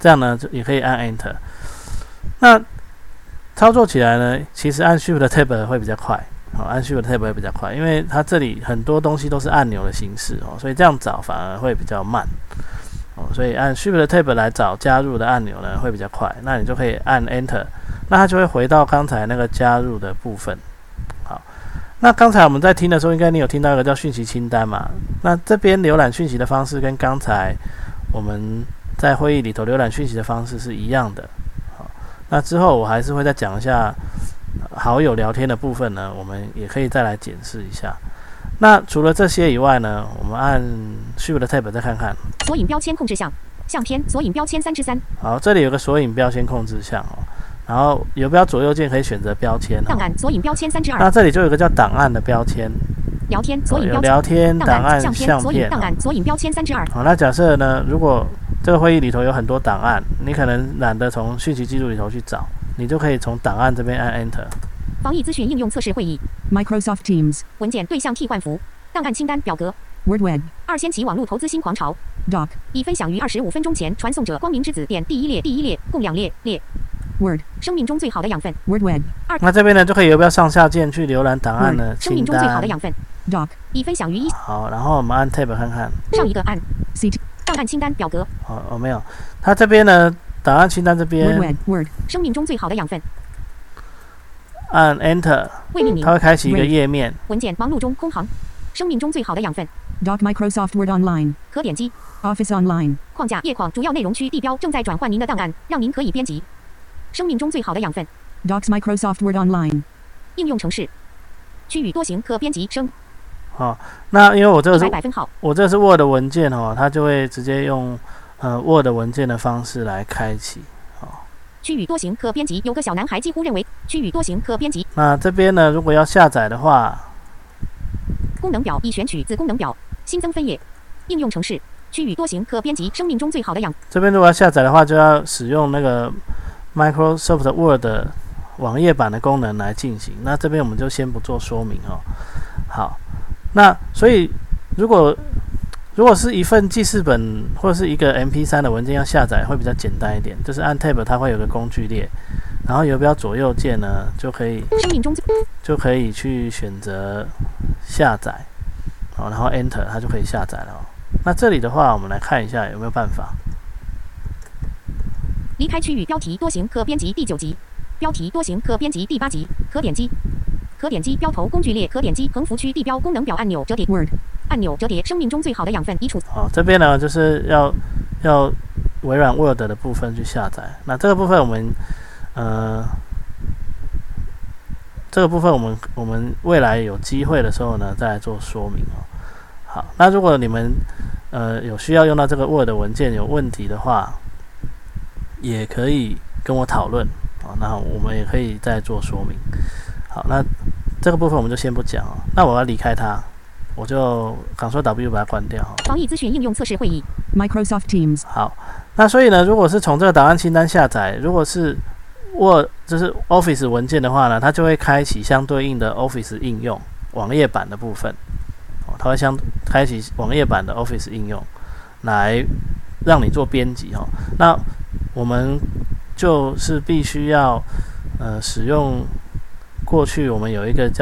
Speaker 1: 这样呢就也可以按 Enter。那操作起来呢，其实按 Shift Tab 会比较快，好、按 Shift Tab 会比较快，因为它这里很多东西都是按钮的形式哦，所以这样找反而会比较慢哦，所以按 Shift Tab 来找加入的按钮呢会比较快，那你就可以按 Enter，那它就会回到刚才那个加入的部分。好，那刚才我们在听的时候，应该你有听到一个叫讯息清单嘛？那这边浏览讯息的方式跟刚才我们在会议里头浏览讯息的方式是一样的。好，那之后我还是会再讲一下呃好友聊天的部分呢，我们也可以再来检视一下。那除了这些以外呢，我们按 Shift Tab 再看看。
Speaker 2: 索引标签控制项相片索引标签三之三
Speaker 1: 好，这里有个索引标签控制项哦，然后游标左右键可以选择标签哦。
Speaker 2: 档案索引标签三之二
Speaker 1: 那这里就有个叫档案的标签，
Speaker 2: 聊天索引标签
Speaker 1: 聊天、
Speaker 2: 档
Speaker 1: 档案、
Speaker 2: 相
Speaker 1: 相片哦
Speaker 2: 索引档。案索引标签三之二
Speaker 1: 好，那假设呢，如果这个会议里头有很多档案，你可能懒得从讯息记录里头去找，你就可以从档案这边按 Enter。
Speaker 2: 防疫资讯应用测试会议
Speaker 3: Microsoft Teams.
Speaker 2: 文件对象替换符档案清单表格
Speaker 3: Word Web.
Speaker 2: 二掀起网络投资新狂潮
Speaker 3: Doc.
Speaker 2: 已分享于二十五分钟前传送者光明之子点第一列第一列共两列列
Speaker 3: Word.
Speaker 2: 生命中最好的养分
Speaker 3: Word Web.
Speaker 1: 那这边呢，就可以游标上下键去浏览档案的清
Speaker 2: 生命中最好的。养分
Speaker 3: Doc.
Speaker 2: 已分享于一
Speaker 1: 好，然后我们按 Tab 看看。
Speaker 2: 上一个按
Speaker 3: CT.
Speaker 2: 档案清单表格
Speaker 1: 哦哦，没有，它这边呢，档案清单这边.
Speaker 3: Word.
Speaker 2: 生命中最好的养分
Speaker 1: 按 Enter，
Speaker 2: 未命名
Speaker 1: 它会开启一个页面。
Speaker 2: 文件忙碌中空行生命中最好的养分
Speaker 3: Doc Microsoft Word Online.
Speaker 2: 可点击
Speaker 3: Office Online.
Speaker 2: 框架页框主要内容区地标正在转换您的档案让您可以编辑生命中最好的养分
Speaker 3: Docs Microsoft Word Online.
Speaker 2: 应用程式区域多行可编辑生
Speaker 1: 好、那因为我这个是我这个是 Word 文件哦，它就会直接用呃 Word 文件的方式来开启。
Speaker 2: 区域多行可编辑有个小男孩几乎认为区域多行可编辑
Speaker 1: 那这边呢，如果要下载的话，
Speaker 2: 功能表已选取子功能表，新增分页，应用程式，区域多行可编辑生命中最好的养
Speaker 1: 这边如果要下载的话，就要使用那个 Microsoft Word 网页版的功能来进行。那这边我们就先不做说明哦。好，那所以如果如果是一份记事本或者是一个 MP3 的文件要下载，会比较简单一点，就是按 Tab 它会有个工具列，然后游标左右键呢就可以
Speaker 2: 生命中
Speaker 1: 就可以去选择下载，好，然后 Enter 它就可以下载了哦。那这里的话，我们来看一下有没有办法。
Speaker 2: 离开区域标题多行可编辑第九集，标题多行可编辑第八集，可点击。可点击标头工具列，可点击横幅区地标功能表按钮折叠
Speaker 3: Word.
Speaker 2: 按钮折叠，生命中最好的养分已储
Speaker 1: 好，这边呢就是要要微软 Word 的部分去下载。那这个部分我们呃，这个部分我们我们未来有机会的时候呢，再来做说明哦。好，那如果你们呃有需要用到这个 Word 文件有问题的话，也可以跟我讨论啊，那我们也可以再做说明。好，那这个部分我们就先不讲哦。那我要离开它，我就 Ctrl W 把它关掉哦。
Speaker 2: 防疫资讯应用测试会议
Speaker 3: ，Microsoft Teams.
Speaker 1: 好，那所以呢，如果是从这个档案清单下载，如果是 Word 就是 Office 文件的话呢，它就会开启相对应的 Office 应用网页版的部分，哦，它会相开启网页版的 Office 应用来让你做编辑哈。那我们就是必须要呃使用过去我们有一个叫